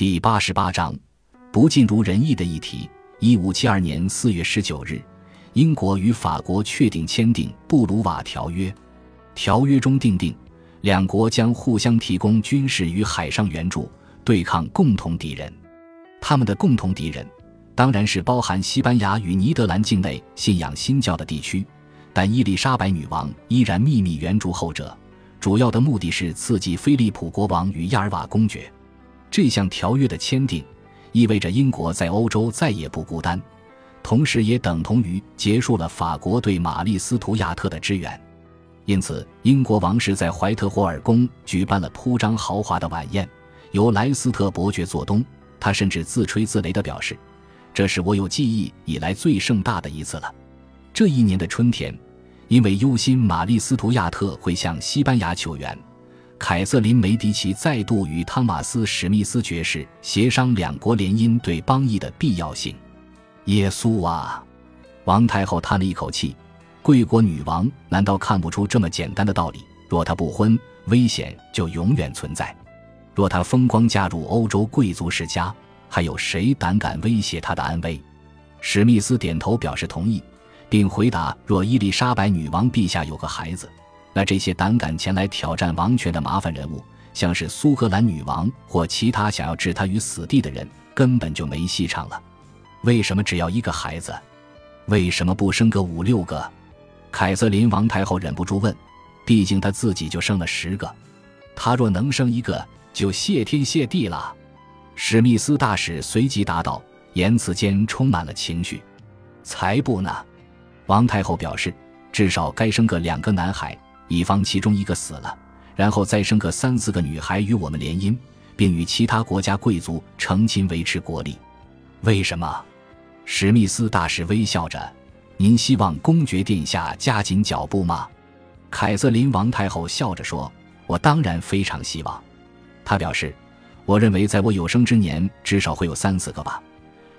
第八十八章，不尽如人意的议题。一五七二年四月十九日，英国与法国确定签订《布鲁瓦条约》。条约中订定，两国将互相提供军事与海上援助，对抗共同敌人。他们的共同敌人，当然是包含西班牙与尼德兰境内信仰新教的地区。但伊丽莎白女王依然秘密援助后者，主要的目的是刺激菲利普国王与亚尔瓦公爵。这项条约的签订，意味着英国在欧洲再也不孤单，同时也等同于结束了法国对玛丽斯图亚特的支援。因此，英国王室在怀特霍尔宫举办了铺张豪华的晚宴，由莱斯特伯爵做东。他甚至自吹自擂地表示：“这是我有记忆以来最盛大的一次了。”这一年的春天，因为忧心玛丽斯图亚特会向西班牙求援。凯瑟琳·梅迪奇再度与汤马斯·史密斯爵士协商两国联姻对邦谊的必要性。耶稣啊！王太后叹了一口气：“贵国女王难道看不出这么简单的道理？若她不婚，危险就永远存在；若她风光嫁入欧洲贵族世家，还有谁胆敢威胁她的安危？”史密斯点头表示同意，并回答：“若伊丽莎白女王陛下有个孩子。”那这些胆敢前来挑战王权的麻烦人物，像是苏格兰女王或其他想要置他于死地的人，根本就没戏唱了。为什么只要一个孩子？为什么不生个五六个？凯瑟琳王太后忍不住问。毕竟她自己就生了十个，她若能生一个，就谢天谢地了。史密斯大使随即答道，言辞间充满了情绪。才不呢！王太后表示，至少该生个两个男孩。以防其中一个死了，然后再生个三四个女孩与我们联姻，并与其他国家贵族成亲维持国力。为什么？史密斯大使微笑着：“您希望公爵殿下加紧脚步吗？”凯瑟琳王太后笑着说：“我当然非常希望。”她表示：“我认为在我有生之年至少会有三四个吧，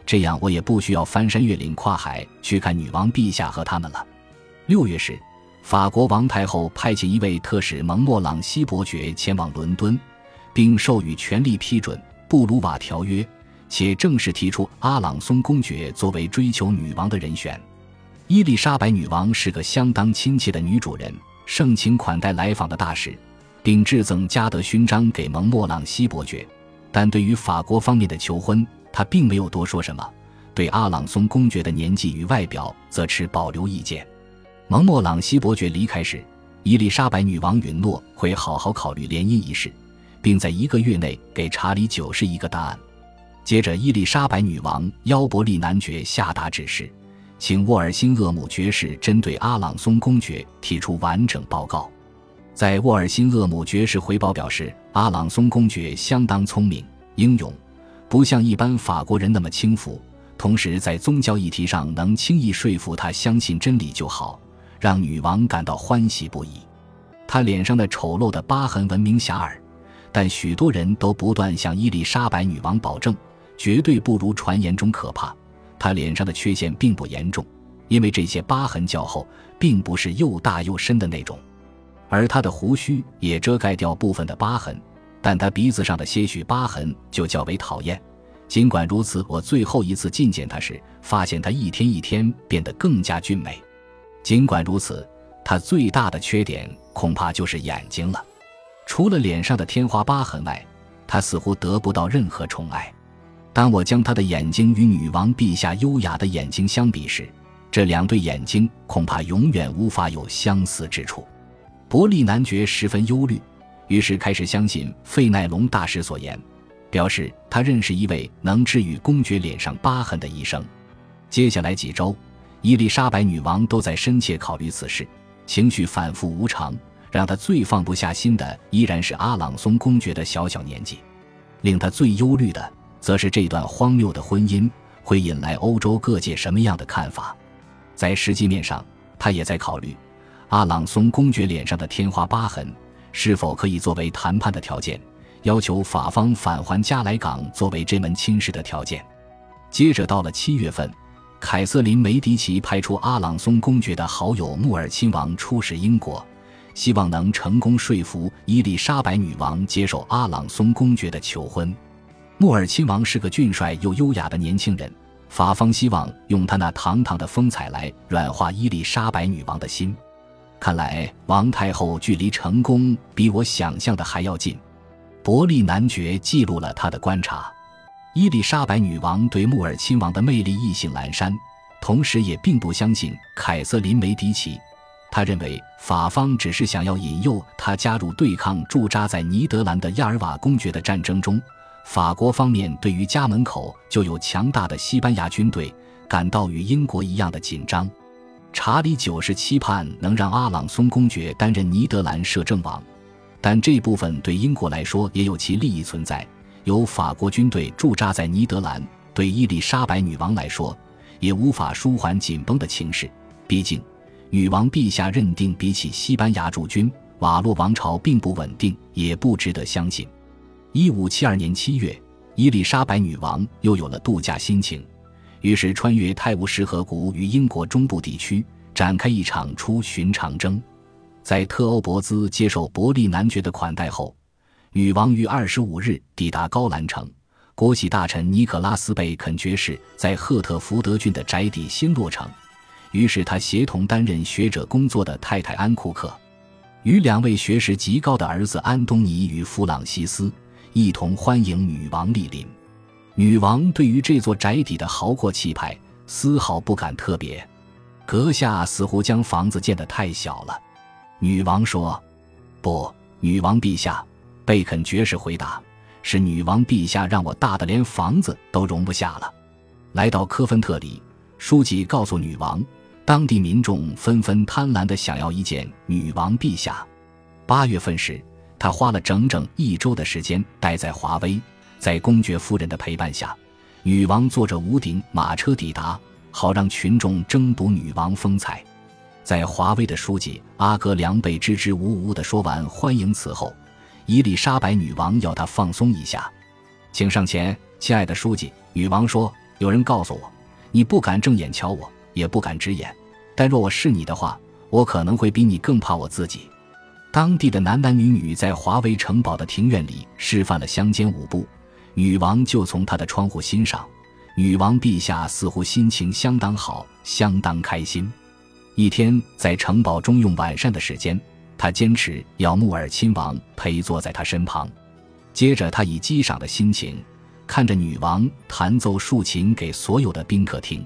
这样我也不需要翻山越岭跨海去看女王陛下和他们了。”六月时。法国王太后派遣一位特使蒙莫朗西伯爵前往伦敦，并授予权力批准《布鲁瓦条约》，且正式提出阿朗松公爵作为追求女王的人选。伊丽莎白女王是个相当亲切的女主人，盛情款待来访的大使，并致赠嘉德勋章给蒙莫朗西伯爵。但对于法国方面的求婚，她并没有多说什么。对阿朗松公爵的年纪与外表，则持保留意见。蒙莫朗西伯爵离开时，伊丽莎白女王允诺会好好考虑联姻一事，并在一个月内给查理九世一个答案。接着，伊丽莎白女王邀伯利男爵下达指示，请沃尔辛厄姆爵士针对阿朗松公爵提出完整报告。在沃尔辛厄姆爵士回报表示，阿朗松公爵相当聪明、英勇，不像一般法国人那么轻浮，同时在宗教议题上能轻易说服他相信真理就好。让女王感到欢喜不已。她脸上的丑陋的疤痕闻名遐迩，但许多人都不断向伊丽莎白女王保证，绝对不如传言中可怕。她脸上的缺陷并不严重，因为这些疤痕较厚，并不是又大又深的那种。而她的胡须也遮盖掉部分的疤痕，但她鼻子上的些许疤痕就较为讨厌。尽管如此，我最后一次觐见她时，发现她一天一天变得更加俊美。尽管如此，他最大的缺点恐怕就是眼睛了。除了脸上的天花疤痕外，他似乎得不到任何宠爱。当我将他的眼睛与女王陛下优雅的眼睛相比时，这两对眼睛恐怕永远无法有相似之处。伯利男爵十分忧虑，于是开始相信费奈隆大使所言，表示他认识一位能治愈公爵脸上疤痕的医生。接下来几周。伊丽莎白女王都在深切考虑此事，情绪反复无常。让她最放不下心的依然是阿朗松公爵的小小年纪，令她最忧虑的则是这段荒谬的婚姻会引来欧洲各界什么样的看法。在实际面上，她也在考虑阿朗松公爵脸上的天花疤痕是否可以作为谈判的条件，要求法方返还加莱港作为这门亲事的条件。接着到了七月份。凯瑟琳·梅迪奇派出阿朗松公爵的好友穆尔亲王出使英国，希望能成功说服伊丽莎白女王接受阿朗松公爵的求婚。穆尔亲王是个俊帅又优雅的年轻人，法方希望用他那堂堂的风采来软化伊丽莎白女王的心。看来王太后距离成功比我想象的还要近。伯利男爵记录了他的观察：伊丽莎白女王对穆尔亲王的魅力意兴阑珊，同时也并不相信凯瑟琳·梅迪奇。他认为法方只是想要引诱他加入对抗驻扎在尼德兰的亚尔瓦公爵的战争中。法国方面对于家门口就有强大的西班牙军队感到与英国一样的紧张。查理九世期盼能让阿朗松公爵担任尼德兰摄政王，但这部分对英国来说也有其利益存在。由法国军队驻扎在尼德兰，对伊丽莎白女王来说也无法舒缓紧绷的情势。毕竟，女王陛下认定比起西班牙驻军，瓦洛王朝并不稳定，也不值得相信。一五七二年七月，伊丽莎白女王又有了度假心情，于是穿越泰晤士河谷，与英国中部地区展开一场出巡长征。在特欧伯兹接受伯利男爵的款待后，女王于二十五日抵达高兰城。国玺大臣尼可拉斯·贝肯爵士在赫特福德郡的宅邸新落成，于是他协同担任学者工作的太太安库克，与两位学识极高的儿子安东尼与弗朗西斯。一同欢迎女王莅临。女王对于这座宅邸的豪阔气派丝毫不敢特别，阁下似乎将房子建得太小了。女王说：“不，女王陛下。”贝肯爵士回答：“是女王陛下让我大的连房子都容不下了。”来到科芬特里，书记告诉女王，当地民众纷纷贪婪地想要一见女王陛下。八月份时。他花了整整一周的时间待在华威，在公爵夫人的陪伴下，女王坐着五顶马车抵达，好让群众争夺女王风采。在华威的书记阿格良贝支支吾吾地说完欢迎词后，伊丽莎白女王要他放松一下，请上前，亲爱的书记。女王说：“有人告诉我，你不敢正眼瞧我，也不敢直眼，但若我是你的话，我可能会比你更怕我自己。”当地的男男女女在华威城堡的庭院里示范了乡间舞步，女王就从她的窗户欣赏。女王陛下似乎心情相当好，相当开心。一天在城堡中用晚膳的时间，他坚持要穆尔亲王陪坐在他身旁。接着，他以激赏的心情看着女王弹奏竖琴给所有的宾客听。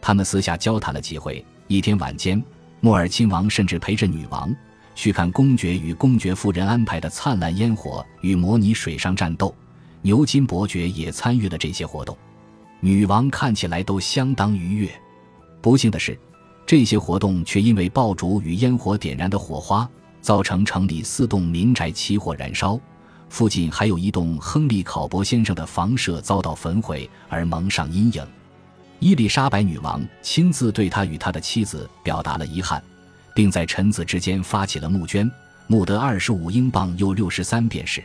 他们私下交谈了几回。一天晚间，穆尔亲王甚至陪着女王。去看公爵与公爵夫人安排的灿烂烟火与模拟水上战斗，牛津伯爵也参与了这些活动。女王看起来都相当愉悦。不幸的是，这些活动却因为爆竹与烟火点燃的火花，造成城里四栋民宅起火燃烧，附近还有一栋亨利考伯先生的房舍遭到焚毁而蒙上阴影。伊丽莎白女王亲自对他与他的妻子表达了遗憾。并在臣子之间发起了募捐，募得二十五英镑又六十三便士。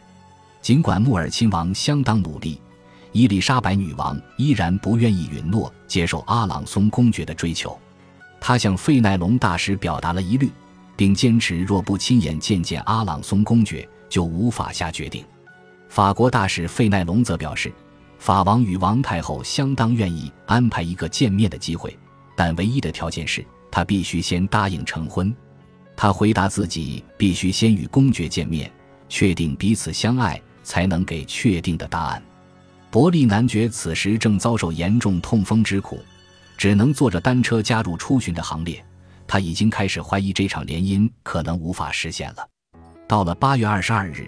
尽管穆尔亲王相当努力，伊丽莎白女王依然不愿意允诺接受阿朗松公爵的追求。他向费奈隆大使表达了疑虑，并坚持若不亲眼见见阿朗松公爵，就无法下决定。法国大使费奈隆则表示，法王与王太后相当愿意安排一个见面的机会，但唯一的条件是。他必须先答应成婚。他回答自己必须先与公爵见面，确定彼此相爱，才能给确定的答案。伯利男爵此时正遭受严重痛风之苦，只能坐着单车加入出巡的行列。他已经开始怀疑这场联姻可能无法实现了。到了八月二十二日，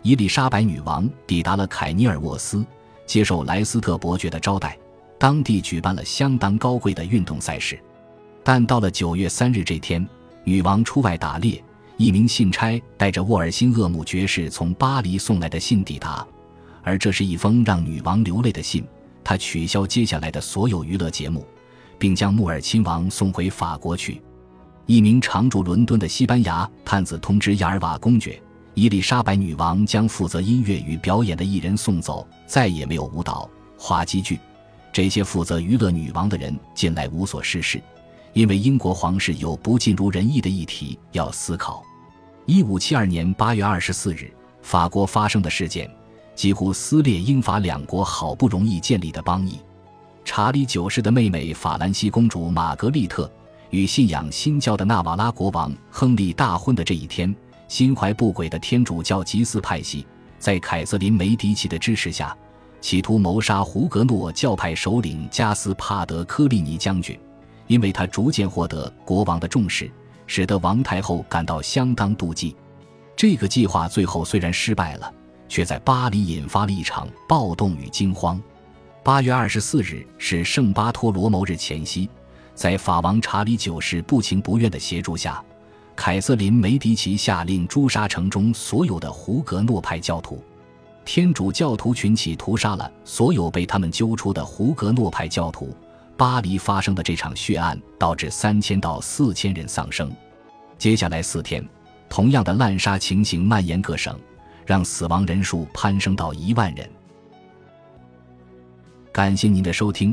伊丽莎白女王抵达了凯尼尔沃斯，接受莱斯特伯爵的招待。当地举办了相当高贵的运动赛事。但到了九月三日这天，女王出外打猎，一名信差带着沃尔辛厄姆爵士从巴黎送来的信抵达，而这是一封让女王流泪的信。他取消接下来的所有娱乐节目，并将穆尔亲王送回法国去。一名常驻伦敦的西班牙探子通知亚尔瓦公爵，伊丽莎白女王将负责音乐与表演的艺人送走，再也没有舞蹈、滑稽剧，这些负责娱乐女王的人近来无所事事。因为英国皇室有不尽如人意的议题要思考。一五七二年八月二十四日，法国发生的事件，几乎撕裂英法两国好不容易建立的邦谊。查理九世的妹妹法兰西公主玛格丽特与信仰新教的纳瓦拉国王亨利大婚的这一天，心怀不轨的天主教吉斯派系在凯瑟琳梅迪奇的支持下，企图谋杀胡格诺教派首领加斯帕德科利尼将军，因为他逐渐获得国王的重视，使得王太后感到相当妒忌。这个计划最后虽然失败了，却在巴黎引发了一场暴动与惊慌。八月二十四日是圣巴托罗谋日前夕。在法王查理九世不情不愿的协助下，凯瑟琳·梅迪奇下令诛杀城中所有的胡格诺派教徒。天主教徒群起屠杀了所有被他们揪出的胡格诺派教徒。巴黎发生的这场血案导致三千到四千人丧生。接下来四天，同样的滥杀情形蔓延各省，让死亡人数攀升到一万人。感谢您的收听。